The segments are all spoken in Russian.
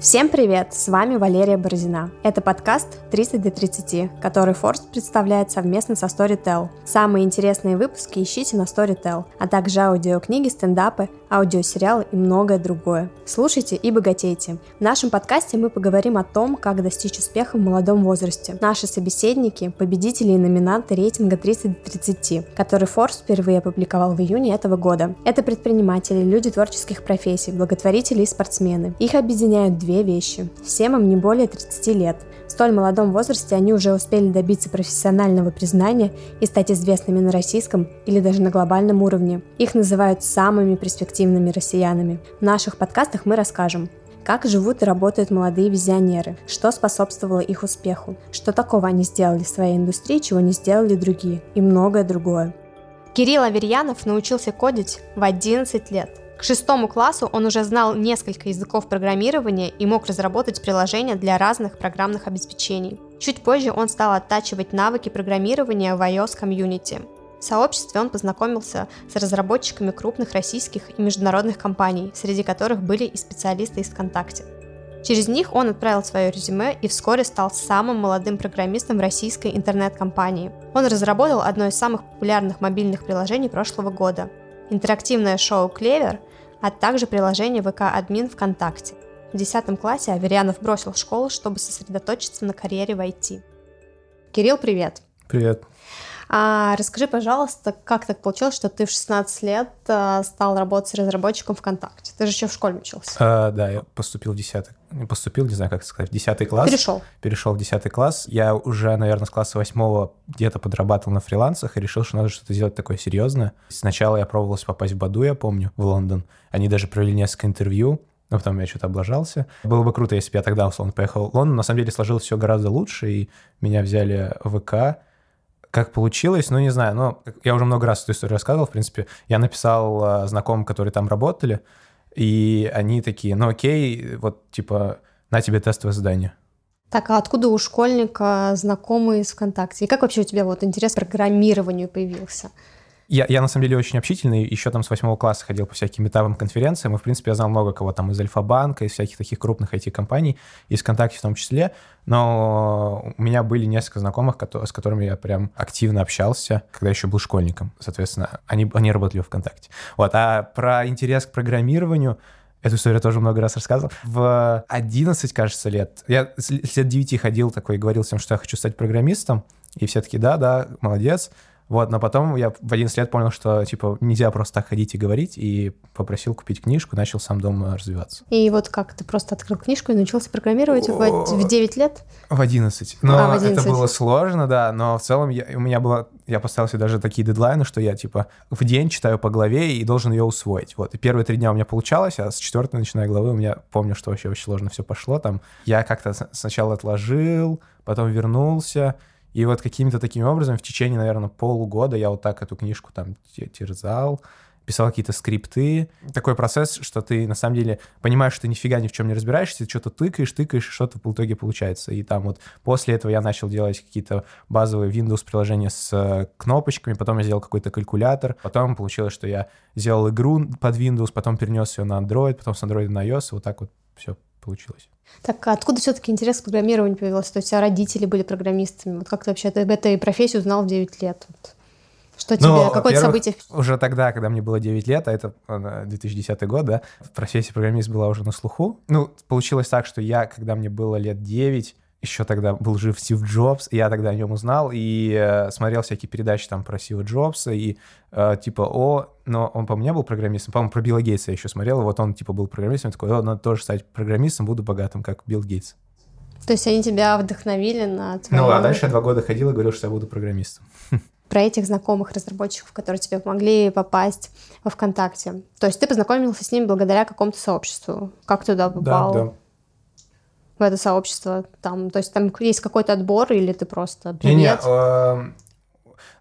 Всем привет! С вами Валерия Борзина. Это подкаст 30 до 30, который Форст представляет совместно со Storytel. Самые интересные выпуски ищите на Storytel, а также аудиокниги, стендапы, аудиосериалы и многое другое. Слушайте и богатейте. В нашем подкасте мы поговорим о том, как достичь успеха в молодом возрасте. Наши собеседники – победители и номинанты рейтинга 30 до 30, который Forbes впервые опубликовал в июне этого года. Это предприниматели, люди творческих профессий, благотворители и спортсмены. Их объединяют две вещи. Всем им не более 30 лет. В столь молодом возрасте они уже успели добиться профессионального признания и стать известными на российском или даже на глобальном уровне. Их называют самыми перспективными россиянами. В наших подкастах мы расскажем, как живут и работают молодые визионеры, что способствовало их успеху, что такого они сделали в своей индустрии, чего не сделали другие, и многое другое. Кирилл Аверьянов научился кодить в 11 лет. К шестому классу он уже знал несколько языков программирования и мог разработать приложения для разных программных обеспечений. Чуть позже он стал оттачивать навыки программирования в iOS комьюнити. В сообществе он познакомился с разработчиками крупных российских и международных компаний, среди которых были и специалисты из ВКонтакте. Через них он отправил свое резюме и вскоре стал самым молодым программистом российской интернет-компании. Он разработал одно из самых популярных мобильных приложений прошлого года – интерактивное шоу «Клевер», а также приложение ВК-админ ВКонтакте. В 10 классе Аверьянов бросил школу, чтобы сосредоточиться на карьере в IT. Кирилл, привет. Привет. А расскажи, пожалуйста, как так получилось, что ты в 16 лет а, стал работать разработчиком ВКонтакте? Ты же еще в школе учился. А, да, я поступил в 10 поступил, не знаю, как сказать, в 10 класс. Перешел. Перешел в 10 класс. Я уже, наверное, с класса 8 где-то подрабатывал на фрилансах и решил, что надо что-то сделать такое серьезное. Сначала я пробовался попасть в Баду, я помню, в Лондон. Они даже провели несколько интервью, но потом я что-то облажался. Было бы круто, если бы я тогда, условно, поехал в Лондон. На самом деле сложилось все гораздо лучше, и меня взяли в ВК. Как получилось, ну, не знаю, но я уже много раз эту историю рассказывал, в принципе. Я написал э, знакомым, которые там работали, и они такие, ну окей, вот типа на тебе тестовое задание. Так, а откуда у школьника знакомые из ВКонтакте? И как вообще у тебя вот интерес к программированию появился? Я, я на самом деле очень общительный, еще там с восьмого класса ходил по всяким этапам конференциям, и, в принципе, я знал много кого там из Альфа-банка, из всяких таких крупных IT-компаний, из ВКонтакте в том числе, но у меня были несколько знакомых, с которыми я прям активно общался, когда еще был школьником, соответственно, они, они работали в ВКонтакте. Вот, а про интерес к программированию, Эту историю тоже много раз рассказывал. В 11, кажется, лет, я лет 9 ходил такой и говорил всем, что я хочу стать программистом, и все таки да, да, молодец. Вот, но потом я в 11 лет понял, что, типа, нельзя просто так ходить и говорить, и попросил купить книжку, начал сам дома развиваться. И вот как, ты просто открыл книжку и научился программировать в, в 9 лет? В 11. Но а, в 11. это было сложно, да, но в целом я, у меня было, я поставил себе даже такие дедлайны, что я, типа, в день читаю по главе и должен ее усвоить. Вот, и первые три дня у меня получалось, а с четвертой, начиная главы, у меня, помню, что вообще очень сложно все пошло, там, я как-то сначала отложил, потом вернулся, и вот какими-то такими образом в течение, наверное, полугода я вот так эту книжку там терзал, писал какие-то скрипты. Такой процесс, что ты на самом деле понимаешь, что ты нифига ни в чем не разбираешься, ты что-то тыкаешь, тыкаешь, и что-то в итоге получается. И там вот после этого я начал делать какие-то базовые Windows приложения с э, кнопочками, потом я сделал какой-то калькулятор, потом получилось, что я сделал игру под Windows, потом перенес ее на Android, потом с Android на iOS, и вот так вот все получилось. Так а откуда все-таки интерес к программированию появился? То есть у тебя родители были программистами. Вот как ты вообще об этой профессии узнал в 9 лет? Вот. Что тебе, ну, какое-то событие? Уже тогда, когда мне было 9 лет, а это 2010 год, да, профессия программист была уже на слуху. Ну, получилось так, что я, когда мне было лет 9, еще тогда был жив Стив Джобс, я тогда о нем узнал и э, смотрел всякие передачи там про Стива Джобса и э, типа, о, но он, по-моему, не был программистом, по-моему, про Билла Гейтса я еще смотрел, и вот он типа был программистом, такой, о, надо тоже стать программистом, буду богатым, как Билл Гейтс. То есть они тебя вдохновили на твою... Ну, а дальше я два года ходил и говорил, что я буду программистом. Про этих знакомых разработчиков, которые тебе помогли попасть во ВКонтакте. То есть ты познакомился с ними благодаря какому-то сообществу. Как туда попал? Да, да в это сообщество? Там, то есть там есть какой-то отбор или ты просто привет? Не, не, э,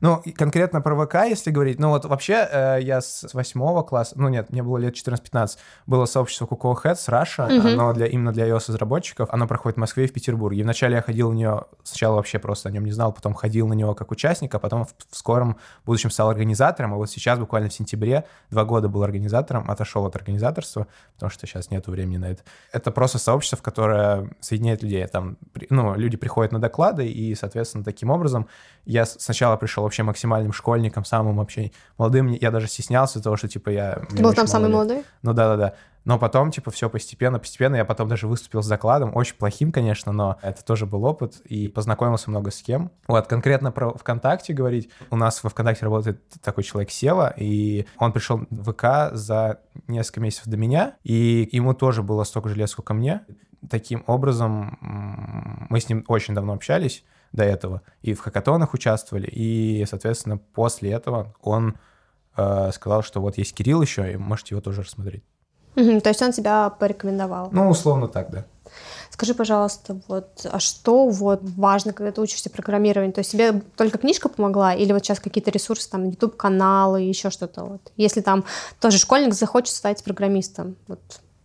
Ну, конкретно про ВК, если говорить, ну вот вообще э, я с восьмого класса, ну нет, мне было лет 14-15, было сообщество Cocoa Heads Russia, mm-hmm. оно для, именно для iOS-разработчиков, оно проходит в Москве и в Петербурге. И вначале я ходил на нее, сначала вообще просто о нем не знал, потом ходил на него как участник, а потом в, в скором будущем стал организатором, а вот сейчас буквально в сентябре два года был организатором, отошел от организаторства, потому что сейчас нету времени на это. Это просто сообщество, в которое соединяет людей. Там, ну, люди приходят на доклады, и, соответственно, таким образом я сначала пришел вообще максимальным школьником, самым вообще молодым. Я даже стеснялся того, что, типа, я... Ты был там самый молодой? Ну да-да-да. Но потом, типа, все постепенно, постепенно. Я потом даже выступил с докладом, очень плохим, конечно, но это тоже был опыт, и познакомился много с кем. Вот, конкретно про ВКонтакте говорить. У нас во ВКонтакте работает такой человек Сева, и он пришел в ВК за несколько месяцев до меня, и ему тоже было столько же лет, сколько мне. Таким образом, мы с ним очень давно общались до этого, и в хакатонах участвовали, и, соответственно, после этого он э, сказал, что вот есть Кирилл еще, и можете его тоже рассмотреть. Угу, то есть он тебя порекомендовал? Ну, условно так, да. Скажи, пожалуйста, вот, а что вот важно, когда ты учишься программированию? То есть тебе только книжка помогла или вот сейчас какие-то ресурсы, там, YouTube-каналы, еще что-то вот? Если там тоже школьник захочет стать программистом, вот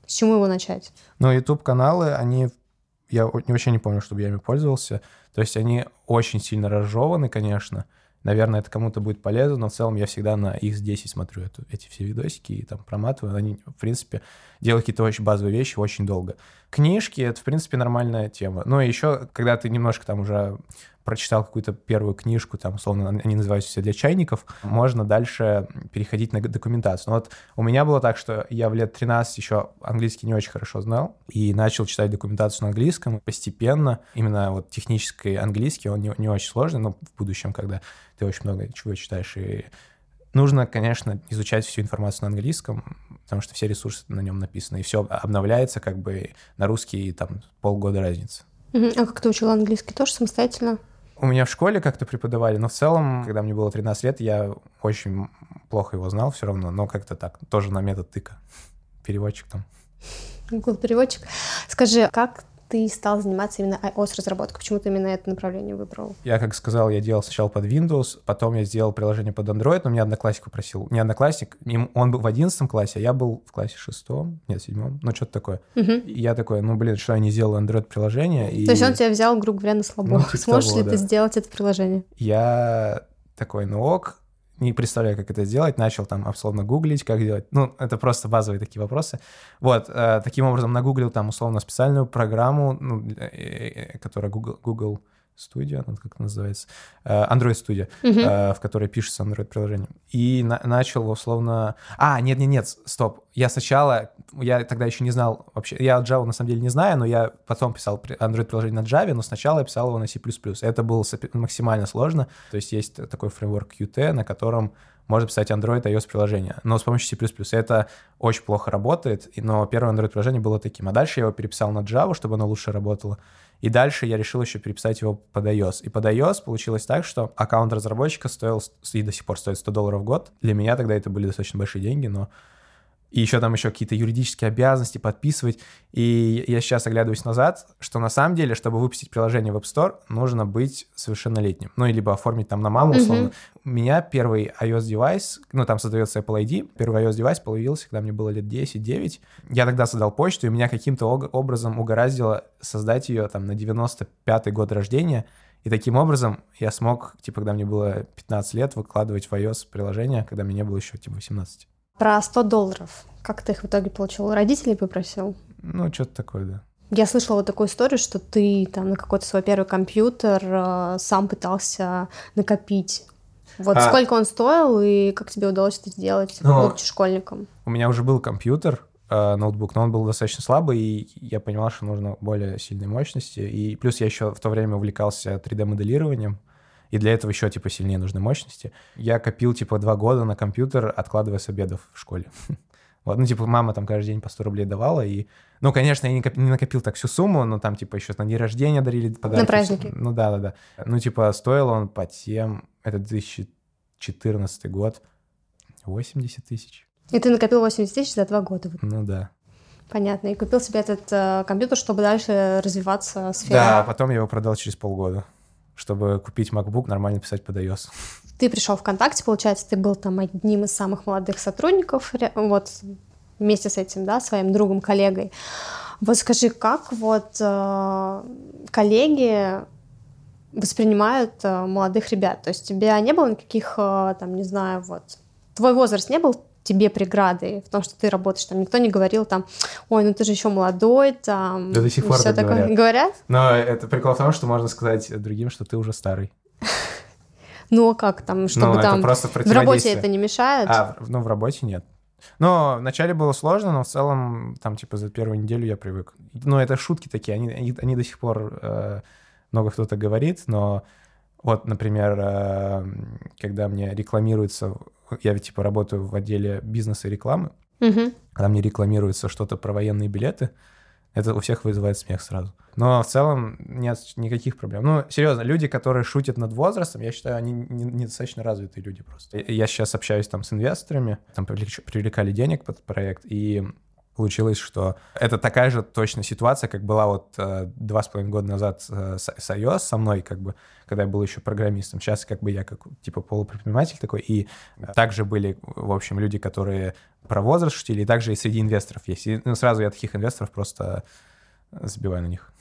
с чему его начать? Ну, YouTube-каналы, они... Я вообще не помню, чтобы я ими пользовался. То есть они очень сильно разжеваны, конечно, Наверное, это кому-то будет полезно, но в целом я всегда на X10 смотрю эту, эти все видосики и там проматываю. Они, в принципе, делают какие-то очень базовые вещи очень долго. Книжки — это, в принципе, нормальная тема. Ну и еще, когда ты немножко там уже прочитал какую-то первую книжку, там, условно, они называются все для чайников, можно дальше переходить на документацию. Но вот у меня было так, что я в лет 13 еще английский не очень хорошо знал, и начал читать документацию на английском. Постепенно именно вот технический английский, он не, не очень сложный, но в будущем, когда ты очень много чего читаешь, и нужно, конечно, изучать всю информацию на английском, потому что все ресурсы на нем написаны, и все обновляется как бы на русский, там полгода разницы. А как ты учил английский? Тоже самостоятельно? У меня в школе как-то преподавали, но в целом, когда мне было 13 лет, я очень плохо его знал все равно, но как-то так, тоже на метод тыка. Переводчик там. Google переводчик. Скажи, как ты стал заниматься именно iOS-разработкой? Почему ты именно это направление выбрал? Я, как сказал, я делал сначала под Windows, потом я сделал приложение под Android, но меня одноклассник попросил. Не одноклассник, он был в одиннадцатом классе, а я был в классе шестом, нет, седьмом, ну что-то такое. Угу. И я такой, ну блин, что я не сделал Android-приложение? И... То есть он тебя взял, грубо говоря, на слабо. Ну, типа Сможешь того, ли да. ты сделать это приложение? Я такой, ну ок, не представляю, как это сделать, начал там условно гуглить, как делать. Ну, это просто базовые такие вопросы. Вот, э, таким образом нагуглил там условно специальную программу, ну, э, э, которая Google, Google Studio, она как называется, э, Android Studio, uh-huh. в которой пишется Android-приложение. И на- начал условно... А, нет-нет-нет, стоп. Я сначала, я тогда еще не знал вообще, я Java на самом деле не знаю, но я потом писал Android-приложение на Java, но сначала я писал его на C++. Это было максимально сложно. То есть есть такой фреймворк Qt, на котором можно писать Android iOS приложение, но с помощью C++. Это очень плохо работает, но первое Android приложение было таким. А дальше я его переписал на Java, чтобы оно лучше работало. И дальше я решил еще переписать его под iOS. И под iOS получилось так, что аккаунт разработчика стоил и до сих пор стоит 100 долларов в год. Для меня тогда это были достаточно большие деньги, но и еще там еще какие-то юридические обязанности подписывать. И я сейчас оглядываюсь назад, что на самом деле, чтобы выпустить приложение в App Store, нужно быть совершеннолетним. Ну, либо оформить там на маму, условно. Mm-hmm. У меня первый iOS-девайс, ну, там создается Apple ID, первый iOS-девайс появился, когда мне было лет 10-9. Я тогда создал почту, и меня каким-то образом угораздило создать ее там на 95-й год рождения. И таким образом я смог, типа, когда мне было 15 лет, выкладывать в iOS приложение, когда мне не было еще, типа, 18. Про 100 долларов. Как ты их в итоге получил? Родителей попросил? Ну, что-то такое, да. Я слышала вот такую историю, что ты там на какой-то свой первый компьютер э, сам пытался накопить. Вот а... сколько он стоил и как тебе удалось это сделать, ну, будучи школьником? У меня уже был компьютер, э, ноутбук, но он был достаточно слабый, и я понимал, что нужно более сильной мощности. И плюс я еще в то время увлекался 3D-моделированием и для этого еще, типа, сильнее нужны мощности. Я копил, типа, два года на компьютер, откладывая с обедов в школе. Вот, ну, типа, мама там каждый день по 100 рублей давала, и... Ну, конечно, я не, коп... не накопил так всю сумму, но там, типа, еще на день рождения дарили подарки. На праздники. Ну, да-да-да. Ну, типа, стоил он по тем... Это 2014 год. 80 тысяч. И ты накопил 80 тысяч за два года? Ну, да. Понятно. И купил себе этот э, компьютер, чтобы дальше развиваться в сфере. Да, потом я его продал через полгода. Чтобы купить MacBook, нормально писать под iOS. Ты пришел в ВКонтакте, получается, ты был там одним из самых молодых сотрудников, вот вместе с этим, да, своим другом, коллегой. Вот скажи, как вот э, коллеги воспринимают э, молодых ребят? То есть тебе не было никаких, э, там, не знаю, вот, твой возраст не был тебе преградой в том, что ты работаешь, там никто не говорил там, ой, ну ты же еще молодой, там. Да до сих пор так такое. говорят. говорят. Но это прикол в том, что можно сказать другим, что ты уже старый. Ну а как там, чтобы ну, там в работе это не мешает? А, ну в работе нет. Но вначале было сложно, но в целом, там, типа, за первую неделю я привык. Ну, это шутки такие, они, они, они до сих пор э, много кто-то говорит, но вот, например, э, когда мне рекламируется, я ведь, типа, работаю в отделе бизнеса и рекламы, угу. когда мне рекламируется что-то про военные билеты, это у всех вызывает смех сразу. Но в целом нет никаких проблем. Ну, серьезно, люди, которые шутят над возрастом, я считаю, они недостаточно развитые люди просто. Я сейчас общаюсь там с инвесторами, там привлекали денег под проект, и получилось, что это такая же точно ситуация, как была вот э, два с половиной года назад э, с, iOS со мной, как бы, когда я был еще программистом. Сейчас как бы я как типа полупредприниматель такой, и также были, в общем, люди, которые про возраст шутили, и также и среди инвесторов есть. И ну, сразу я таких инвесторов просто забиваю на них.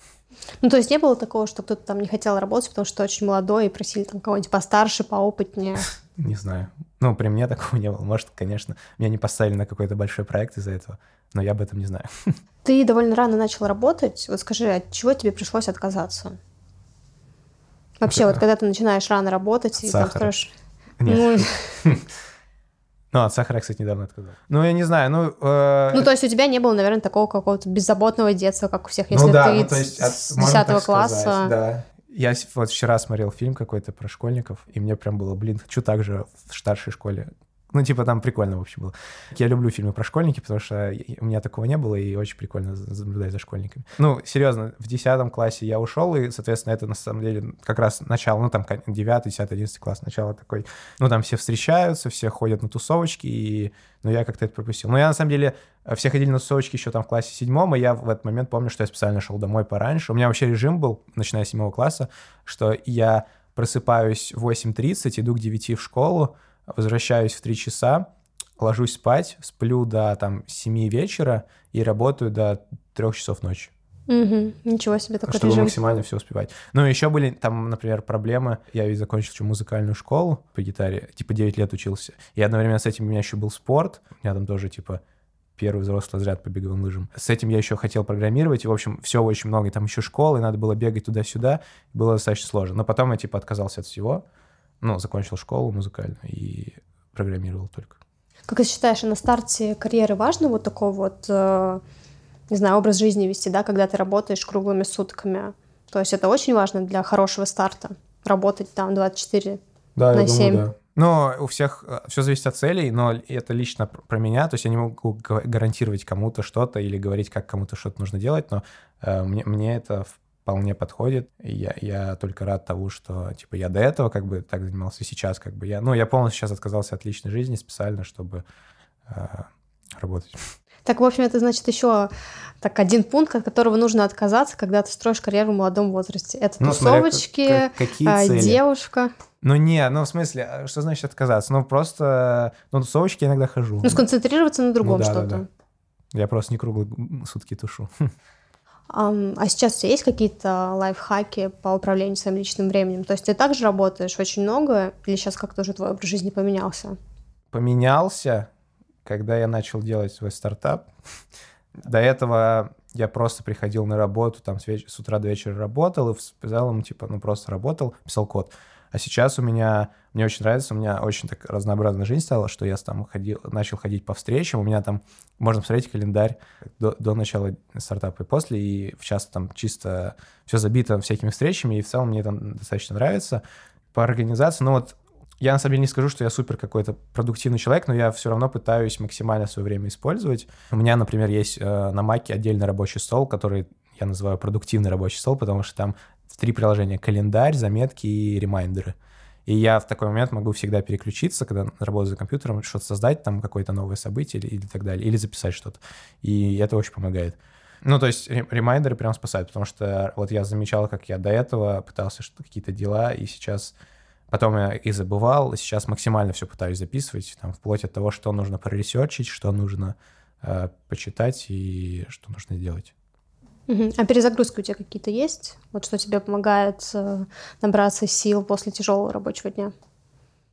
Ну, то есть не было такого, что кто-то там не хотел работать, потому что очень молодой, и просили там кого-нибудь постарше, поопытнее? Не знаю. Ну, при мне такого не было. Может, конечно, меня не поставили на какой-то большой проект из-за этого, но я об этом не знаю. Ты довольно рано начал работать. Вот скажи, от чего тебе пришлось отказаться? Вообще, вот когда ты начинаешь рано работать, и там скажешь... Нет. Ну, Ну, от сахара кстати, недавно отказался. Ну, я не знаю, ну... Э... Ну, то есть у тебя не было, наверное, такого какого-то беззаботного детства, как у всех, если ну, да, ты ну, то есть от, с 10 класса... Сказать, да. Я вот вчера смотрел фильм какой-то про школьников, и мне прям было, блин, хочу так же в старшей школе ну, типа, там прикольно, в общем, было. Я люблю фильмы про школьники, потому что у меня такого не было, и очень прикольно наблюдать за школьниками. Ну, серьезно, в 10 классе я ушел, и, соответственно, это, на самом деле, как раз начало, ну, там, 9, 10, 11 класс, начало такой, ну, там все встречаются, все ходят на тусовочки, и, ну, я как-то это пропустил. Но я, на самом деле, все ходили на тусовочки еще там в классе седьмом, и я в этот момент помню, что я специально шел домой пораньше. У меня вообще режим был, начиная с седьмого класса, что я просыпаюсь в 8.30, иду к 9 в школу, возвращаюсь в 3 часа, ложусь спать, сплю до там 7 вечера и работаю до 3 часов ночи. Угу, ничего себе такой Чтобы режим. максимально все успевать. Ну, еще были там, например, проблемы. Я ведь закончил еще музыкальную школу по гитаре, типа 9 лет учился. И одновременно с этим у меня еще был спорт. У меня там тоже, типа, первый взрослый разряд по беговым лыжам. С этим я еще хотел программировать, и, в общем, все очень много. Там еще школы, надо было бегать туда-сюда. Было достаточно сложно. Но потом я, типа, отказался от всего ну, закончил школу музыкальную и программировал только. Как ты считаешь, на старте карьеры важно вот такой вот, э, не знаю, образ жизни вести, да, когда ты работаешь круглыми сутками? То есть это очень важно для хорошего старта, работать там 24 да, на 7. Думаю, да. Но у всех э, все зависит от целей, но это лично про меня. То есть я не могу гарантировать кому-то что-то или говорить, как кому-то что-то нужно делать, но э, мне, мне это вполне подходит. Я, я только рад того, что, типа, я до этого как бы так занимался, сейчас как бы я... Ну, я полностью сейчас отказался от личной жизни специально, чтобы э, работать. Так, в общем, это значит еще так один пункт, от которого нужно отказаться, когда ты строишь карьеру в молодом возрасте. Это ну, тусовочки, смотря, как, какие а, цели? девушка. Ну не, ну в смысле, а что значит отказаться? Ну просто, ну тусовочки я иногда хожу. Ну сконцентрироваться на другом ну, да, что-то. Да, да. Я просто не круглые сутки тушу. А сейчас есть какие-то лайфхаки по управлению своим личным временем? То есть ты также работаешь очень много, или сейчас как-то уже твой образ жизни поменялся? Поменялся, когда я начал делать свой стартап. До этого я просто приходил на работу, там с, веч- с утра до вечера работал, и в целом, типа, ну, просто работал, писал код. А сейчас у меня, мне очень нравится, у меня очень так разнообразная жизнь стала, что я там ходил, начал ходить по встречам, у меня там, можно посмотреть календарь до, до начала стартапа и после, и часто там чисто все забито всякими встречами, и в целом мне там достаточно нравится. По организации, ну вот я на самом деле не скажу, что я супер какой-то продуктивный человек, но я все равно пытаюсь максимально свое время использовать. У меня, например, есть э, на Маке отдельный рабочий стол, который я называю продуктивный рабочий стол, потому что там в три приложения календарь, заметки и ремайдеры. И я в такой момент могу всегда переключиться, когда работаю за компьютером, что-то создать, там какое-то новое событие или, или так далее, или записать что-то. И это очень помогает. Ну, то есть ремайдеры прям спасают, потому что вот я замечал, как я до этого пытался что какие-то дела, и сейчас потом я их забывал, и сейчас максимально все пытаюсь записывать, там, вплоть от того, что нужно проресерчить, что нужно э, почитать и что нужно сделать. А перезагрузки у тебя какие-то есть? Вот что тебе помогает э, набраться сил после тяжелого рабочего дня?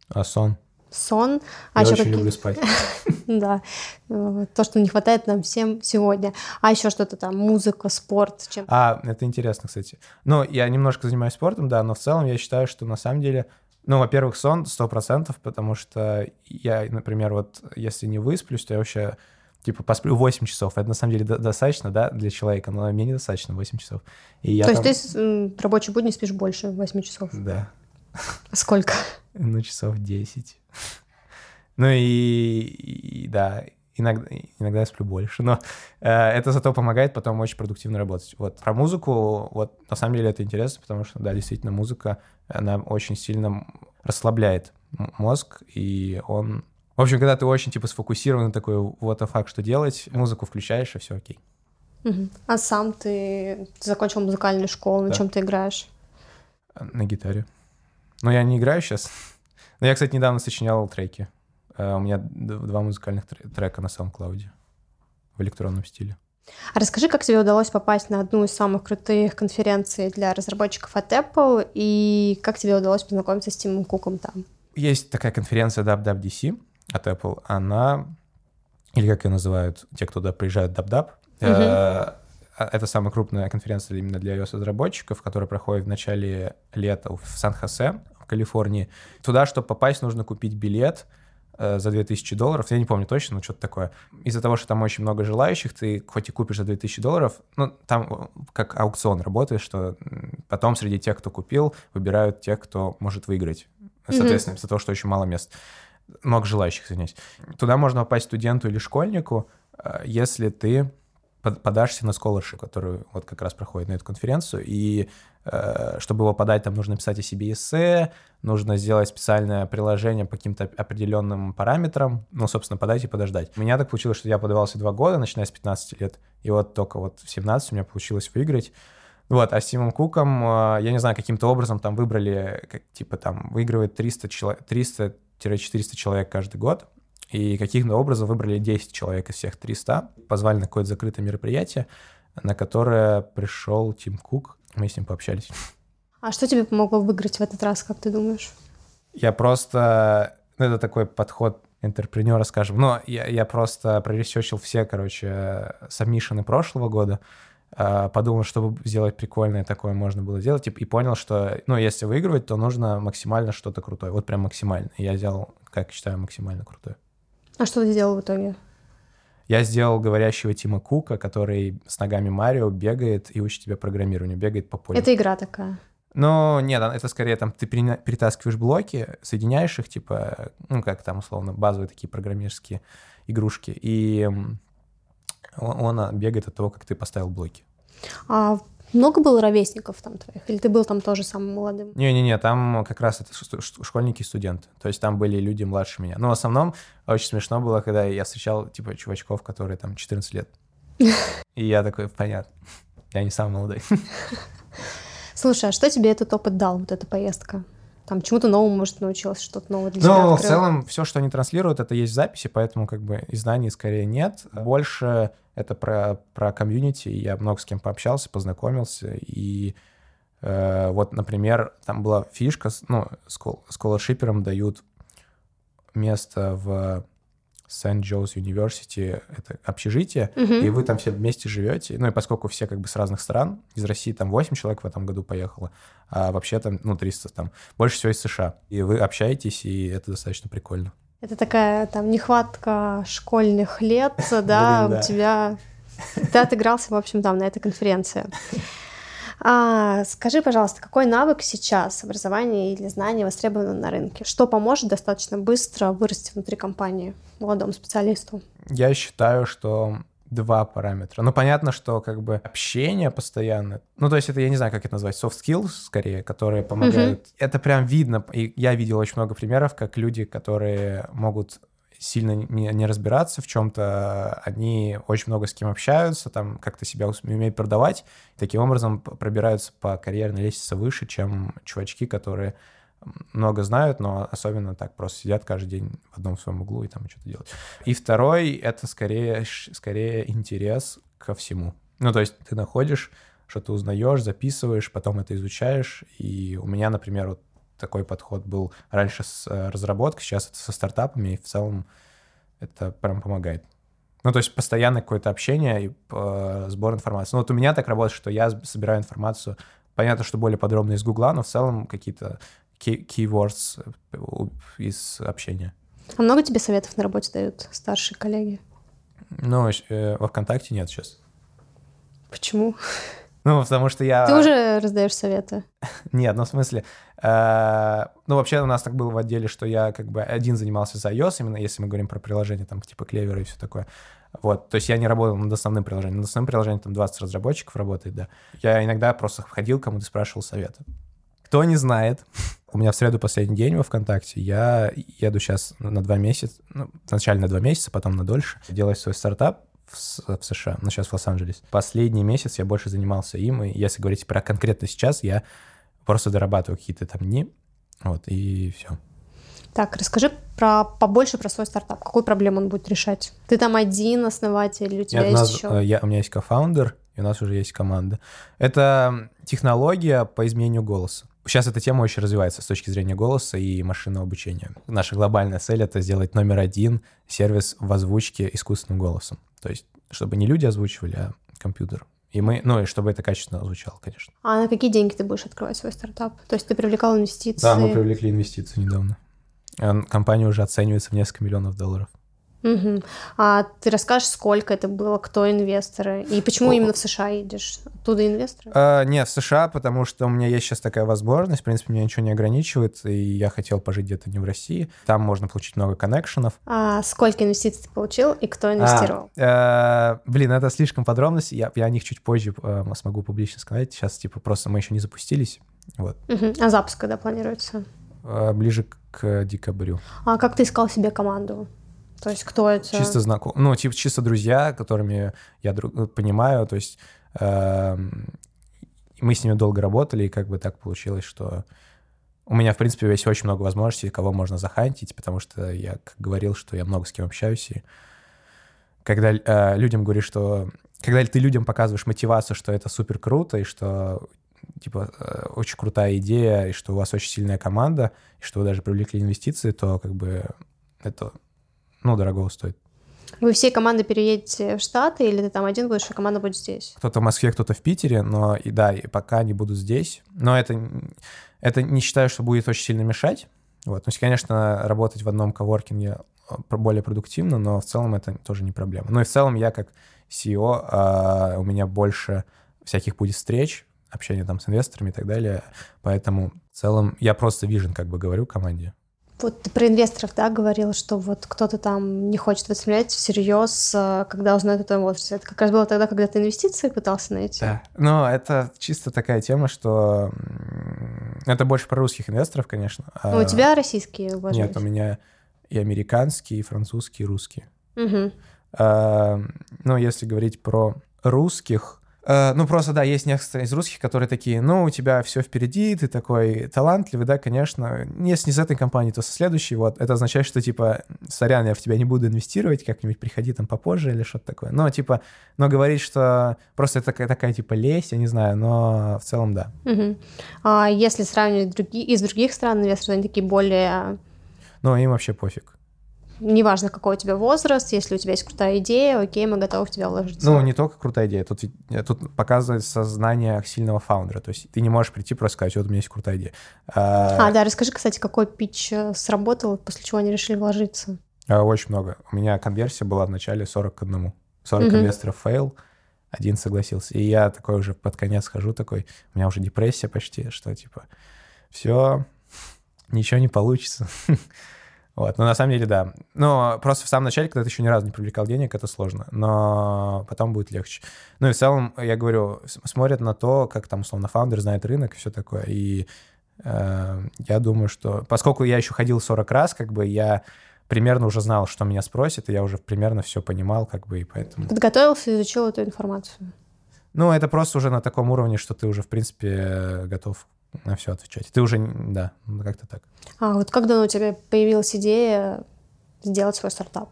А сон? сон. А Я очень какие... люблю спать. да, э, то, что не хватает нам всем сегодня. А еще что-то там, музыка, спорт. Чем... А, это интересно, кстати. Ну, я немножко занимаюсь спортом, да, но в целом я считаю, что на самом деле, ну, во-первых, сон 100%, потому что я, например, вот если не высплюсь, то я вообще типа посплю 8 часов. Это на самом деле достаточно, да, для человека, но мне недостаточно 8 часов. И я То там... есть ты в рабочий будни спишь больше 8 часов? Да. Сколько? Ну, часов 10. Ну и, и да, иногда, иногда я сплю больше, но э, это зато помогает потом очень продуктивно работать. Вот про музыку, вот на самом деле это интересно, потому что, да, действительно, музыка, она очень сильно расслабляет мозг, и он... В общем, когда ты очень, типа, сфокусирован, такой, вот a fuck, что делать, музыку включаешь, и все окей. Угу. А сам ты, ты закончил музыкальную школу, да. на чем ты играешь? На гитаре. Но я не играю сейчас. Но я, кстати, недавно сочинял треки. Э, у меня два музыкальных трека на SoundCloud в электронном стиле. А расскажи, как тебе удалось попасть на одну из самых крутых конференций для разработчиков от Apple, и как тебе удалось познакомиться с Тимом Куком там? Есть такая конференция WWDC от Apple. Она, или как ее называют те, кто туда приезжают, DubDub, uh-huh. это самая крупная конференция именно для iOS-разработчиков, которая проходит в начале лета в Сан-Хосе, в Калифорнии. Туда, чтобы попасть, нужно купить билет — Э, за 2000 долларов, я не помню точно, но что-то такое. Из-за того, что там очень много желающих, ты хоть и купишь за 2000 долларов, ну, там как аукцион работает, что потом среди тех, кто купил, выбирают тех, кто может выиграть. Соответственно, mm-hmm. из-за того, что очень мало мест. Много желающих, извиняюсь. Туда можно попасть студенту или школьнику, э, если ты подашься на scholarship, который вот как раз проходит на эту конференцию, и э, чтобы его подать, там нужно писать о себе эссе, нужно сделать специальное приложение по каким-то определенным параметрам, ну, собственно, подать и подождать. У меня так получилось, что я подавался два года, начиная с 15 лет, и вот только вот в 17 у меня получилось выиграть. Вот, а с Тимом Куком, э, я не знаю, каким-то образом там выбрали, как, типа там выигрывает 300 человек, 300-400 человек каждый год, и каким-то образом выбрали 10 человек из всех 300, позвали на какое-то закрытое мероприятие, на которое пришел Тим Кук, мы с ним пообщались. А что тебе помогло выиграть в этот раз, как ты думаешь? Я просто... Ну, это такой подход интерпренера, скажем. Но я, я просто проресечил все, короче, сабмишины прошлого года, подумал, чтобы сделать прикольное такое можно было сделать, и понял, что, ну, если выигрывать, то нужно максимально что-то крутое, вот прям максимально. И я сделал, как считаю, максимально крутое. А что ты сделал в итоге? Я сделал говорящего Тима Кука, который с ногами Марио бегает и учит тебя программированию, бегает по полю. Это игра такая. Ну, нет, это скорее там ты перетаскиваешь блоки, соединяешь их, типа, ну, как там, условно, базовые такие программерские игрушки, и он, он бегает от того, как ты поставил блоки. А много было ровесников там твоих? Или ты был там тоже самым молодым? Не-не-не, там как раз это школьники и студенты. То есть там были люди младше меня. Но в основном очень смешно было, когда я встречал, типа, чувачков, которые там 14 лет. И я такой, понятно, я не самый молодой. Слушай, а что тебе этот опыт дал, вот эта поездка? Там чему-то новому, может, научился, что-то новое для себя Ну, в целом, все, что они транслируют, это есть в записи, поэтому как бы и знаний скорее нет. Больше это про, про комьюнити, я много с кем пообщался, познакомился, и э, вот, например, там была фишка, ну, сколоршиперам дают место в Сент-Джоуз Университи, это общежитие, угу. и вы там все вместе живете. Ну и поскольку все как бы с разных стран, из России там 8 человек в этом году поехало, а вообще там, ну, 300 там, больше всего из США. И вы общаетесь, и это достаточно прикольно. Это такая там нехватка школьных лет, да, у тебя... Ты отыгрался, в общем, там на этой конференции. А, скажи, пожалуйста, какой навык сейчас образование или знание востребовано на рынке? Что поможет достаточно быстро вырасти внутри компании молодому специалисту? Я считаю, что два параметра. Ну, понятно, что как бы общение постоянно, ну, то есть это, я не знаю, как это назвать, soft skills, скорее, которые помогают. Uh-huh. Это прям видно, и я видел очень много примеров, как люди, которые могут сильно не, не разбираться в чем-то, они очень много с кем общаются, там как-то себя умеют продавать, таким образом пробираются по карьерной лестнице выше, чем чувачки, которые много знают, но особенно так просто сидят каждый день в одном своем углу и там что-то делают. И второй — это скорее, скорее интерес ко всему. Ну, то есть ты находишь, что ты узнаешь, записываешь, потом это изучаешь. И у меня, например, вот такой подход был раньше с э, разработкой, сейчас это со стартапами, и в целом это прям помогает. Ну, то есть постоянно какое-то общение и э, сбор информации. Ну, вот у меня так работает, что я собираю информацию, понятно, что более подробно из Гугла, но в целом какие-то keywords э, из общения. А много тебе советов на работе дают старшие коллеги? Ну, во ВКонтакте нет сейчас. Почему? Ну, потому что я... Ты уже раздаешь советы? Нет, ну, в смысле... Э, ну, вообще у нас так было в отделе, что я как бы один занимался за iOS, именно если мы говорим про приложение, там, типа клевера и все такое. Вот, то есть я не работал над основным приложением. Над основным приложением там 20 разработчиков работает, да. Я иногда просто ходил, кому-то спрашивал совета. Кто не знает, у меня в среду последний день во ВКонтакте, я еду сейчас на два месяца, ну, вначале на два месяца, потом на дольше, делаю свой стартап, в, США, но сейчас в Лос-Анджелесе. Последний месяц я больше занимался им, и если говорить про конкретно сейчас, я просто дорабатываю какие-то там дни, вот, и все. Так, расскажи про побольше про свой стартап. Какую проблему он будет решать? Ты там один основатель или у тебя Нет, есть нас, еще? Э, я, у меня есть кофаундер, и у нас уже есть команда. Это технология по изменению голоса. Сейчас эта тема очень развивается с точки зрения голоса и машинного обучения. Наша глобальная цель — это сделать номер один сервис в озвучке искусственным голосом. То есть, чтобы не люди озвучивали, а компьютер. И мы, ну и чтобы это качественно звучало, конечно. А на какие деньги ты будешь открывать свой стартап? То есть ты привлекал инвестиции? Да, мы привлекли инвестиции недавно. Компания уже оценивается в несколько миллионов долларов. Угу. А ты расскажешь, сколько это было, кто инвесторы и почему О. именно в США едешь? Оттуда инвесторы? А, нет, в США, потому что у меня есть сейчас такая возможность. В принципе, меня ничего не ограничивает, и я хотел пожить где-то не в России. Там можно получить много коннекшенов. А сколько инвестиций ты получил и кто инвестировал? А, э, блин, это слишком подробности. Я, я о них чуть позже э, смогу публично сказать. Сейчас, типа, просто мы еще не запустились. Вот. Угу. А запуск когда планируется? Э, ближе к декабрю. А как ты искал себе команду? То есть кто это? Чисто знаком, ну, типа чисто друзья, которыми я друг... Ну, понимаю, то есть э, мы с ними долго работали, и как бы так получилось, что у меня, в принципе, есть очень много возможностей, кого можно захантить, потому что я говорил, что я много с кем общаюсь, и когда э, людям говоришь, что... Когда ты людям показываешь мотивацию, что это супер круто, и что типа э, очень крутая идея, и что у вас очень сильная команда, и что вы даже привлекли инвестиции, то как бы это ну, дорого стоит. Вы всей командой переедете в Штаты, или ты там один будешь, а команда будет здесь? Кто-то в Москве, кто-то в Питере, но и да, и пока они будут здесь. Но это, это не считаю, что будет очень сильно мешать. Вот. То есть, конечно, работать в одном коворкинге э, более продуктивно, но в целом это тоже не проблема. Ну и в целом я как CEO, а, у меня больше всяких будет встреч, общения там с инвесторами и так далее. Поэтому в целом я просто вижен, как бы говорю команде. Вот ты про инвесторов, да, говорил, что вот кто-то там не хочет воспринимать всерьез, э, когда узнает о твоем возрасте. Это как раз было тогда, когда ты инвестиции пытался найти? Да. Ну, это чисто такая тема, что это больше про русских инвесторов, конечно. А... Ну, у тебя российские, уважаюсь. Нет, у меня и американские, и французские, и русские. Угу. А, ну, если говорить про русских, ну, просто, да, есть некоторые из русских, которые такие, ну, у тебя все впереди, ты такой талантливый, да, конечно. Если не с этой компании, то со следующей. Вот это означает, что, типа, сорян, я в тебя не буду инвестировать, как-нибудь приходи там попозже или что-то такое. Но, типа, но говорить, что просто это такая, такая типа, лесть, я не знаю, но в целом, да. Угу. А если сравнивать други... из других стран инвесторов, они такие более... Ну, им вообще пофиг неважно, какой у тебя возраст, если у тебя есть крутая идея, окей, мы готовы в тебя вложиться. Ну, не только крутая идея, тут, тут показывает сознание сильного фаундера, то есть ты не можешь прийти просто сказать, вот у меня есть крутая идея. А, а да, расскажи, кстати, какой питч э, сработал, после чего они решили вложиться? А, очень много. У меня конверсия была в начале 40 к 1. 40 угу. инвесторов fail, один согласился. И я такой уже под конец хожу такой, у меня уже депрессия почти, что типа, все, ничего не получится. Вот, но на самом деле, да. Но просто в самом начале, когда ты еще ни разу не привлекал денег, это сложно. Но потом будет легче. Ну и в целом, я говорю, смотрят на то, как там, условно, founder знает рынок и все такое. И э, я думаю, что... Поскольку я еще ходил 40 раз, как бы я примерно уже знал, что меня спросят, и я уже примерно все понимал, как бы, и поэтому... Подготовился, изучил эту информацию? Ну, это просто уже на таком уровне, что ты уже, в принципе, готов на все отвечать. Ты уже, да, как-то так. А вот когда у тебя появилась идея сделать свой стартап?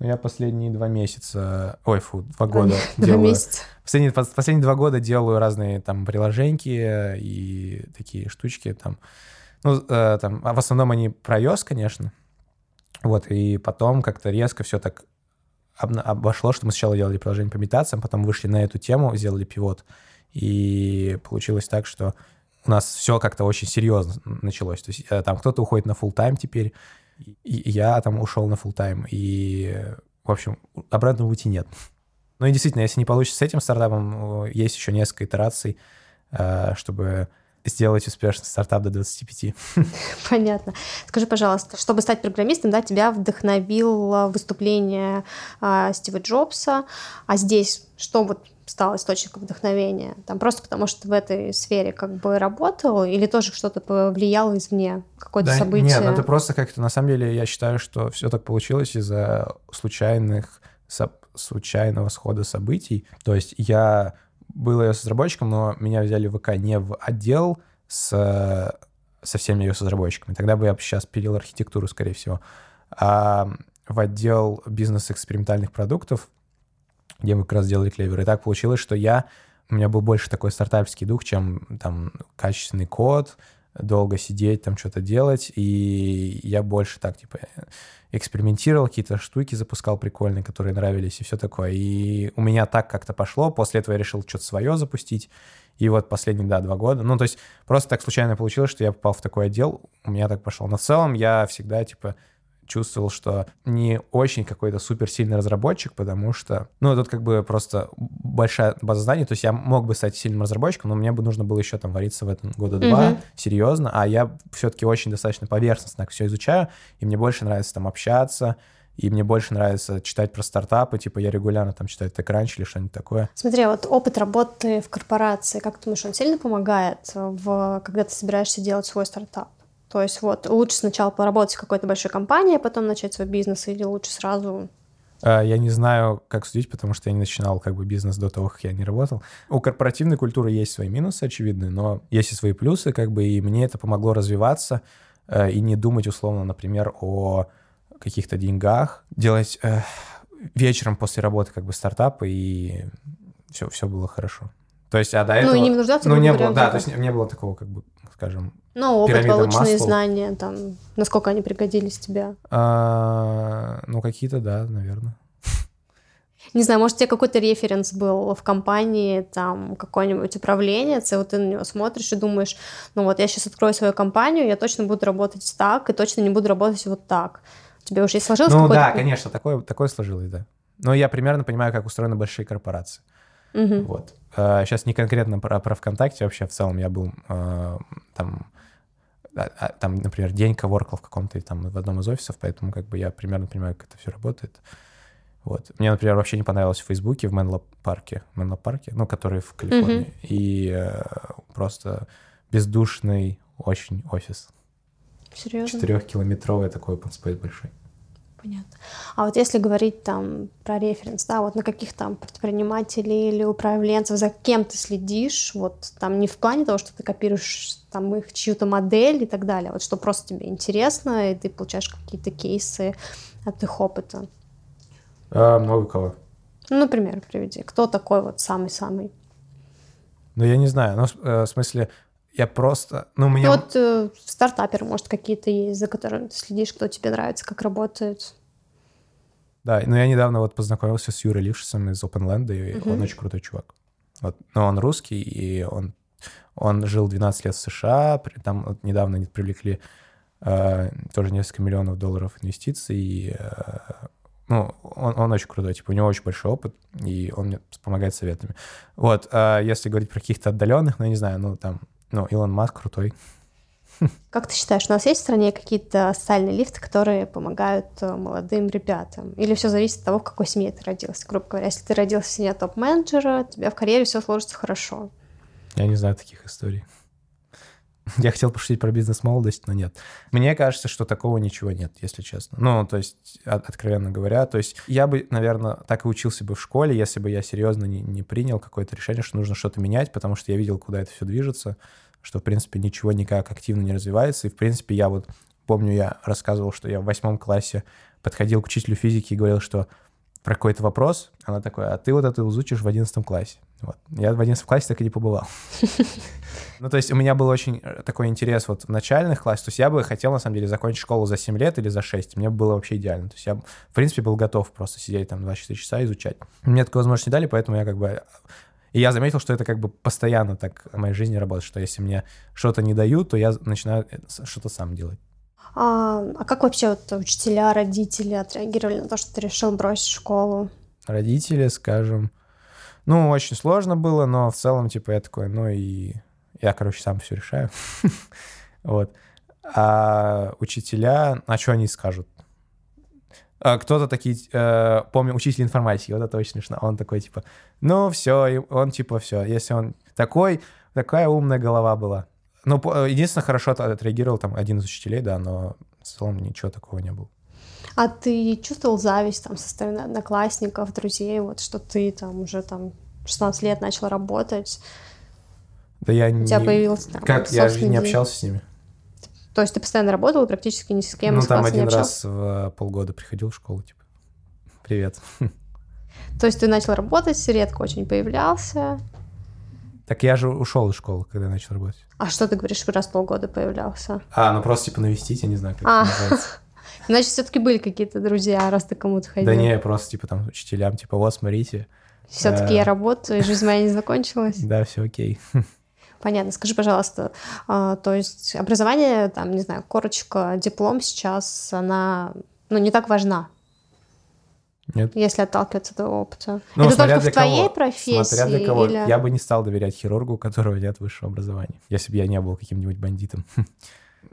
Ну, я последние два месяца, ой, фу, два года делаю. Два месяца. Последние, последние два года делаю разные там приложеньки и такие штучки там. Ну, э, там, а в основном они про iOS, конечно. Вот, и потом как-то резко все так обошло, что мы сначала делали приложение по имитациям, потом вышли на эту тему, сделали пивот. И получилось так, что у нас все как-то очень серьезно началось. То есть э, там кто-то уходит на full тайм теперь, и я там ушел на full тайм И, в общем, обратно уйти нет. Ну и действительно, если не получится с этим стартапом, есть еще несколько итераций, э, чтобы сделать успешный стартап до 25. Понятно. Скажи, пожалуйста, чтобы стать программистом, да, тебя вдохновило выступление а, Стива Джобса, а здесь что вот стал источником вдохновения? Там просто потому, что в этой сфере как бы работал, или тоже что-то повлияло извне, какое-то да, событие? Нет, ну это просто как-то, на самом деле, я считаю, что все так получилось из-за случайных, случайного схода событий. То есть я был iOS-разработчиком, но меня взяли в ВК не в отдел с, со всеми iOS-разработчиками. Тогда бы я сейчас пилил архитектуру, скорее всего. А в отдел бизнес-экспериментальных продуктов, где мы как раз делали клевер. И так получилось, что я... У меня был больше такой стартапский дух, чем там качественный код, долго сидеть, там что-то делать, и я больше так, типа, экспериментировал, какие-то штуки запускал прикольные, которые нравились, и все такое. И у меня так как-то пошло, после этого я решил что-то свое запустить, и вот последние, да, два года, ну, то есть просто так случайно получилось, что я попал в такой отдел, у меня так пошло. Но в целом я всегда, типа, чувствовал, что не очень какой-то супер сильный разработчик, потому что, ну, тут как бы просто большая база знаний, то есть я мог бы стать сильным разработчиком, но мне бы нужно было еще там вариться в этом года два, mm-hmm. серьезно, а я все-таки очень достаточно поверхностно все изучаю, и мне больше нравится там общаться, и мне больше нравится читать про стартапы, типа я регулярно там читаю TechCrunch или что-нибудь такое. Смотри, вот опыт работы в корпорации, как ты думаешь, он сильно помогает, в, когда ты собираешься делать свой стартап? То есть вот лучше сначала поработать в какой-то большой компании, а потом начать свой бизнес, или лучше сразу а, я не знаю, как судить, потому что я не начинал как бы бизнес до того, как я не работал. У корпоративной культуры есть свои минусы, очевидные, но есть и свои плюсы, как бы, и мне это помогло развиваться э, и не думать, условно, например, о каких-то деньгах, делать э, вечером после работы как бы стартап, и все, все было хорошо. То есть, а до этого... Ну, и не нуждаться Ну, не было, да, то есть не, не было такого, как бы, скажем, Ну, опыт, полученные масла. знания, там, насколько они пригодились тебе? А, ну, какие-то, да, наверное. Не знаю, может, у тебя какой-то референс был в компании, там, какой-нибудь управленец, и вот ты на него смотришь и думаешь, ну вот, я сейчас открою свою компанию, я точно буду работать так, и точно не буду работать вот так. У тебя уже сложилось Ну да, конечно, такое, такое сложилось, да. Но я примерно понимаю, как устроены большие корпорации. Угу. Вот. Сейчас а, не конкретно про, про ВКонтакте, вообще в целом я был э, там, а, там, например, день коворкал в каком-то там в одном из офисов, поэтому как бы я примерно понимаю, как это все работает. Вот. Мне, например, вообще не понравилось в Фейсбуке, в Менло парке, Менло парке, ну, который в Калифорнии, mm-hmm. и э, просто бездушный очень офис. Серьезно? Четырехкилометровый такой open space большой. Понятно. А вот если говорить там про референс, да, вот на каких там предпринимателей или управленцев, за кем ты следишь, вот там не в плане того, что ты копируешь там их чью-то модель и так далее, вот что просто тебе интересно, и ты получаешь какие-то кейсы от их опыта. А, много кого. Ну, например, приведи. Кто такой вот самый-самый? Ну, я не знаю. Ну, э, в смысле, я просто... Ну, мне... Вот э, стартаперы, может, какие-то есть, за которыми ты следишь, кто тебе нравится, как работает. Да, но я недавно вот познакомился с Юрой Лившицем из OpenLand, и угу. он очень крутой чувак. Вот. Но он русский, и он, он жил 12 лет в США, там вот недавно они привлекли э, тоже несколько миллионов долларов инвестиций, и, э, ну, он, он очень крутой, типа, у него очень большой опыт, и он мне помогает советами. Вот, э, если говорить про каких-то отдаленных, ну, я не знаю, ну, там, ну, Илон Маск крутой. Как ты считаешь, у нас есть в стране какие-то социальные лифты, которые помогают э, молодым ребятам? Или все зависит от того, в какой семье ты родился? Грубо говоря, если ты родился в семье топ-менеджера, у тебя в карьере все сложится хорошо. Я не знаю таких историй. Я хотел пошутить про бизнес-молодость, но нет. Мне кажется, что такого ничего нет, если честно. Ну, то есть, от, откровенно говоря, то есть я бы, наверное, так и учился бы в школе, если бы я серьезно не, не принял какое-то решение, что нужно что-то менять, потому что я видел, куда это все движется, что, в принципе, ничего никак активно не развивается. И, в принципе, я вот помню, я рассказывал, что я в восьмом классе подходил к учителю физики и говорил, что про какой-то вопрос, она такая, а ты вот это изучишь в одиннадцатом классе. Вот. Я в одиннадцатом классе так и не побывал. Ну, то есть у меня был очень э, такой интерес вот в начальных классах. То есть я бы хотел, на самом деле, закончить школу за 7 лет или за 6. Мне было вообще идеально. То есть я, в принципе, был готов просто сидеть там 24 часа изучать. Мне такой возможности не дали, поэтому я как бы... И я заметил, что это как бы постоянно так в моей жизни работает, что если мне что-то не дают, то я начинаю э, что-то сам делать. А, а как вообще вот учителя, родители отреагировали на то, что ты решил бросить школу? Родители, скажем, ну, очень сложно было, но в целом, типа, я такой, ну и я, короче, сам все решаю. вот. А учителя, а что они скажут? А кто-то такие, э, помню, учитель информатики, вот это очень смешно. Он такой, типа, ну все, он типа все, если он такой, такая умная голова была. Ну, единственное, хорошо отреагировал там один из учителей, да, но в целом ничего такого не было. А ты чувствовал зависть там со стороны одноклассников, друзей, вот что ты там уже там 16 лет начал работать? Да я не... У тебя появился там, Как? Я же не общался с ними. То есть ты постоянно работал и практически ни с кем Ну, там один раз в полгода приходил в школу, типа, привет. То есть ты начал работать, редко очень появлялся. Так я же ушел из школы, когда начал работать. А что ты говоришь, раз в полгода появлялся? А, ну просто типа навестить, я не знаю, как а. это называется. Значит, все-таки были какие-то друзья, раз ты кому-то ходил. Да не, просто типа там учителям, типа, вот, смотрите. Все-таки я э, работаю, жизнь моя не закончилась. Да, все окей. Понятно. Скажи, пожалуйста, а, то есть образование, там, не знаю, корочка, диплом сейчас, она, ну, не так важна, нет. Если отталкиваться от этого опыта. Ну, это только в твоей кого. профессии? Смотря для кого. Или... Я бы не стал доверять хирургу, у которого нет высшего образования, если бы я не был каким-нибудь бандитом.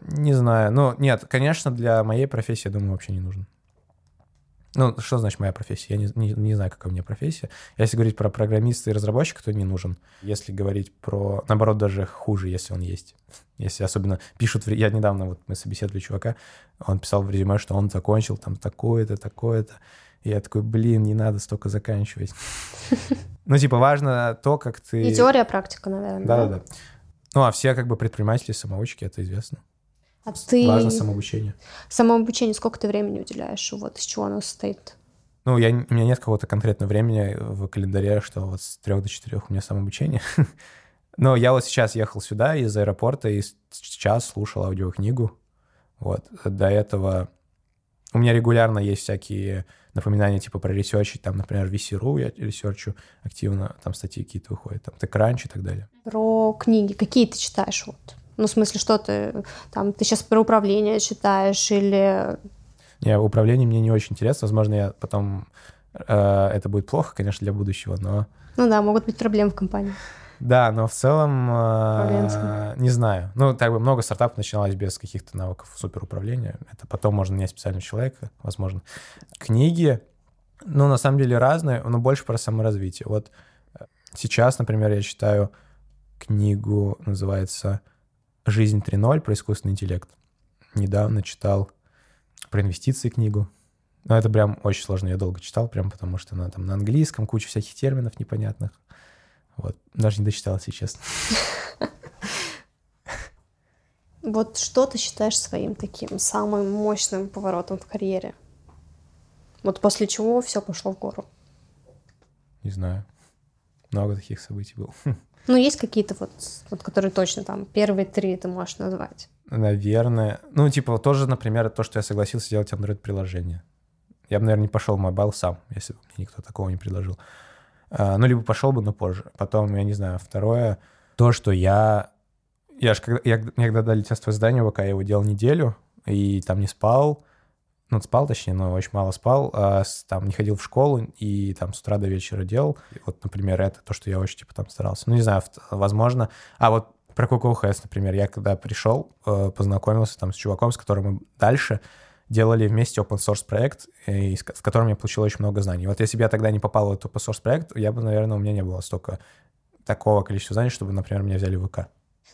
Не знаю. Ну, нет, конечно, для моей профессии, я думаю, вообще не нужен. Ну, что значит моя профессия? Я не, не, не знаю, какая у меня профессия. Если говорить про программиста и разработчика, то не нужен. Если говорить про... Наоборот, даже хуже, если он есть. Если особенно пишут... Я недавно, вот мы собеседовали чувака, он писал в резюме, что он закончил там такое-то, такое-то. И я такой, блин, не надо столько заканчивать. Ну, типа, важно то, как ты... И теория, практика, наверное. Да-да-да. Ну, а все как бы предприниматели, самоучки, это известно. А ты... Важно самообучение. Самообучение, сколько ты времени уделяешь? Вот из чего оно состоит? Ну, я, у меня нет какого-то конкретного времени в календаре, что вот с трех до четырех у меня самообучение. Но я вот сейчас ехал сюда из аэропорта и сейчас слушал аудиокнигу. Вот. До этого у меня регулярно есть всякие напоминания типа про ресерчи, там, например, VC.ru я ресерчу активно, там статьи какие-то выходят, там TechCrunch и так далее. Про книги. Какие ты читаешь? Вот? Ну, в смысле, что ты там, ты сейчас про управление читаешь или... Не, управление мне не очень интересно. Возможно, я потом... Э, это будет плохо, конечно, для будущего, но... Ну да, могут быть проблемы в компании. Да, но в целом э, не знаю. Ну, так бы много стартапов начиналось без каких-то навыков суперуправления. Это потом можно нанять специального человека, возможно. Книги, ну, на самом деле разные, но больше про саморазвитие. Вот э, сейчас, например, я читаю книгу, называется «Жизнь 3.0» про искусственный интеллект. Недавно читал про инвестиции книгу. Но это прям очень сложно, я долго читал, прям потому что она там на английском, куча всяких терминов непонятных. Вот. Даже не дочитал, если честно. Вот что ты считаешь своим таким самым мощным поворотом в карьере? Вот после чего все пошло в гору? Не знаю. Много таких событий было. Ну, есть какие-то вот, вот, которые точно там, первые три ты можешь назвать? Наверное. Ну, типа, тоже, например, то, что я согласился делать Android-приложение. Я бы, наверное, не пошел в mobile сам, если бы мне никто такого не предложил. А, ну, либо пошел бы, но позже. Потом, я не знаю, второе, то, что я... Я же, когда, я, мне когда дали тестовое задание ВК, я его делал неделю, и там не спал, ну, спал, точнее, но очень мало спал, а, там не ходил в школу и там с утра до вечера делал. И вот, например, это то, что я очень, типа, там старался. Ну, не знаю, возможно... А вот про CocoHS, например, я когда пришел, э, познакомился там с чуваком, с которым мы дальше делали вместе open source проект, и, в котором я получил очень много знаний. Вот если бы я тогда не попал в этот open source проект, я бы, наверное, у меня не было столько такого количества знаний, чтобы, например, меня взяли в ВК.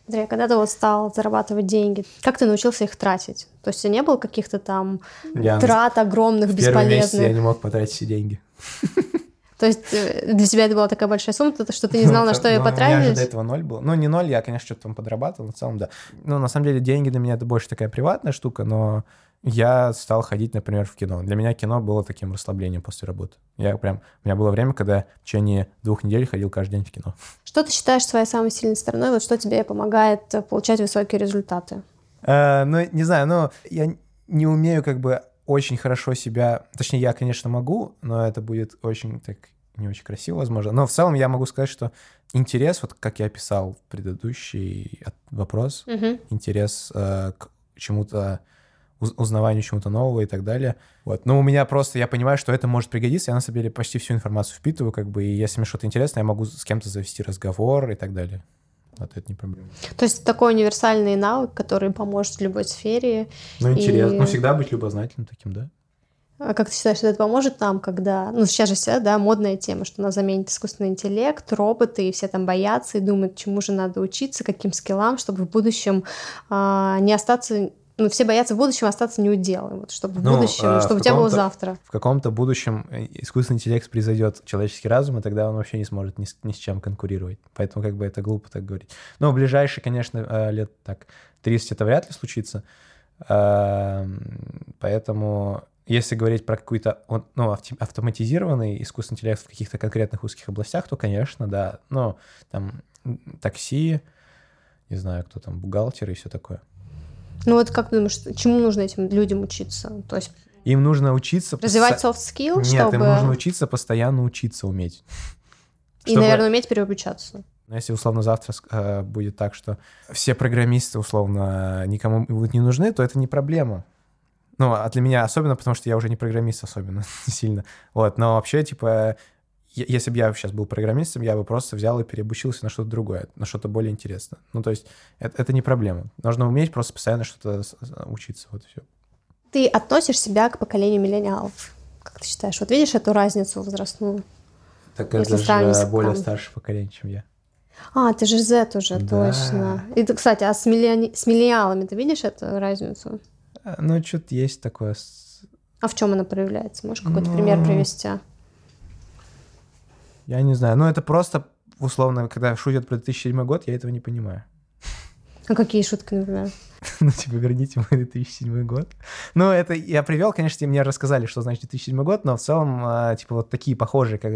Андрей, а когда ты вот стал зарабатывать деньги, как ты научился их тратить? То есть у тебя не было каких-то там я трат огромных, в бесполезных? Я не мог потратить все деньги. То есть э, для тебя это была такая большая сумма, что ты не знал, на что ее потратить? У меня же до этого ноль был. Ну, не ноль, я, конечно, что-то там подрабатывал, но в целом, да. Ну, на самом деле, деньги для меня это больше такая приватная штука, но я стал ходить, например, в кино. Для меня кино было таким расслаблением после работы. Я прям... У меня было время, когда в течение двух недель ходил каждый день в кино. Что ты считаешь своей самой сильной стороной? Вот что тебе помогает э, получать высокие результаты? Э, ну, не знаю, но я не умею как бы очень хорошо себя... Точнее, я, конечно, могу, но это будет очень так не очень красиво, возможно. Но в целом я могу сказать, что интерес, вот как я писал в предыдущий вопрос, угу. интерес э, к чему-то узнаванию чему-то нового и так далее. Вот. Но у меня просто, я понимаю, что это может пригодиться, я на самом деле почти всю информацию впитываю, как бы, и если мне что-то интересно, я могу с кем-то завести разговор и так далее. Вот это не проблема. То есть такой универсальный навык, который поможет в любой сфере. Ну, интересно. И... Ну, всегда быть любознательным таким, да? А как ты считаешь, что это поможет нам, когда... Ну, сейчас же вся, да, модная тема, что нас заменит искусственный интеллект, роботы, и все там боятся и думают, чему же надо учиться, каким скиллам, чтобы в будущем а, не остаться ну, все боятся в будущем остаться неуделом, вот, чтобы ну, в будущем, а, чтобы у тебя было завтра. В каком-то будущем э, искусственный интеллект произойдет человеческий разум, и тогда он вообще не сможет ни с, ни с чем конкурировать. Поэтому как бы это глупо так говорить. Но в ближайшие, конечно, э, лет так 30 это вряд ли случится. Поэтому если говорить про какой-то ну, автоматизированный искусственный интеллект в каких-то конкретных узких областях, то, конечно, да. Но там такси, не знаю, кто там, бухгалтер и все такое. Ну вот как ты думаешь, чему нужно этим людям учиться? То есть им нужно учиться... Развивать soft skill, Нет, чтобы... им нужно учиться постоянно учиться уметь. И, чтобы... наверное, уметь переобучаться. Но если условно завтра э, будет так, что все программисты условно никому будут не нужны, то это не проблема. Ну, а для меня особенно, потому что я уже не программист особенно сильно. Вот, но вообще, типа, если бы я сейчас был программистом, я бы просто взял и переобучился на что-то другое, на что-то более интересное. Ну, то есть это, это не проблема. Нужно уметь просто постоянно что-то учиться, вот и все. Ты относишь себя к поколению миллениалов? Как ты считаешь? Вот видишь эту разницу возрастную? Так это же более старшее поколение, чем я. А, ты же Z уже, да. точно. И, кстати, а с, миллиони... с миллениалами ты видишь эту разницу? А, ну, что-то есть такое. А в чем она проявляется? Можешь какой-то ну... пример привести? Я не знаю. Ну, это просто, условно, когда шутят про 2007 год, я этого не понимаю. А какие шутки, например? ну, типа, верните мой 2007 год. Ну, это я привел, конечно, мне рассказали, что значит 2007 год, но в целом, а, типа, вот такие похожие как,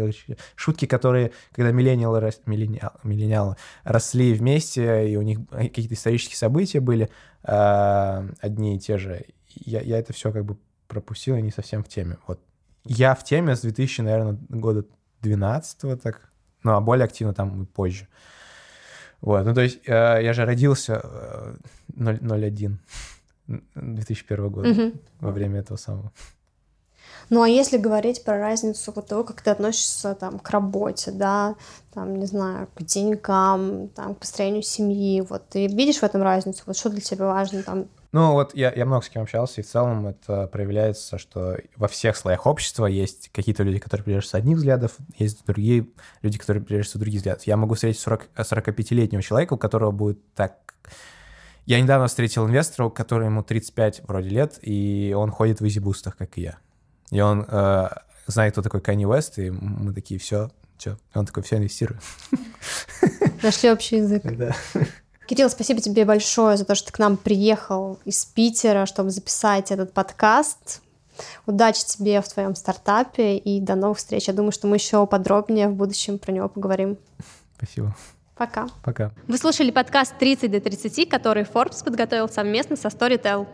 шутки, которые, когда миллениалы, миллениал, миллениалы росли вместе, и у них какие-то исторические события были а, одни и те же, я, я это все как бы пропустил и не совсем в теме. Вот. Я в теме с 2000, наверное, года 12 так, ну, а более активно там и позже. Вот, ну, то есть э, я же родился э, 01 2001 года угу. во время этого самого. Ну, а если говорить про разницу вот того, как ты относишься там к работе, да, там, не знаю, к деньгам, там, к построению семьи, вот ты видишь в этом разницу? Вот что для тебя важно там? Ну, вот я, я много с кем общался, и в целом это проявляется, что во всех слоях общества есть какие-то люди, которые придерживаются одних взглядов, есть другие люди, которые придерживаются других взглядов. Я могу встретить 40, 45-летнего человека, у которого будет так... Я недавно встретил инвестора, который ему 35 вроде лет, и он ходит в изибустах, как и я. И он э, знает, кто такой Канни Уэст, и мы такие, все, все. Он такой, все, инвестирую. Нашли общий язык. Да. Кирилл, спасибо тебе большое за то, что ты к нам приехал из Питера, чтобы записать этот подкаст. Удачи тебе в твоем стартапе и до новых встреч. Я думаю, что мы еще подробнее в будущем про него поговорим. Спасибо. Пока. Пока. Вы слушали подкаст «30 до 30», который Forbes подготовил совместно со Storytel.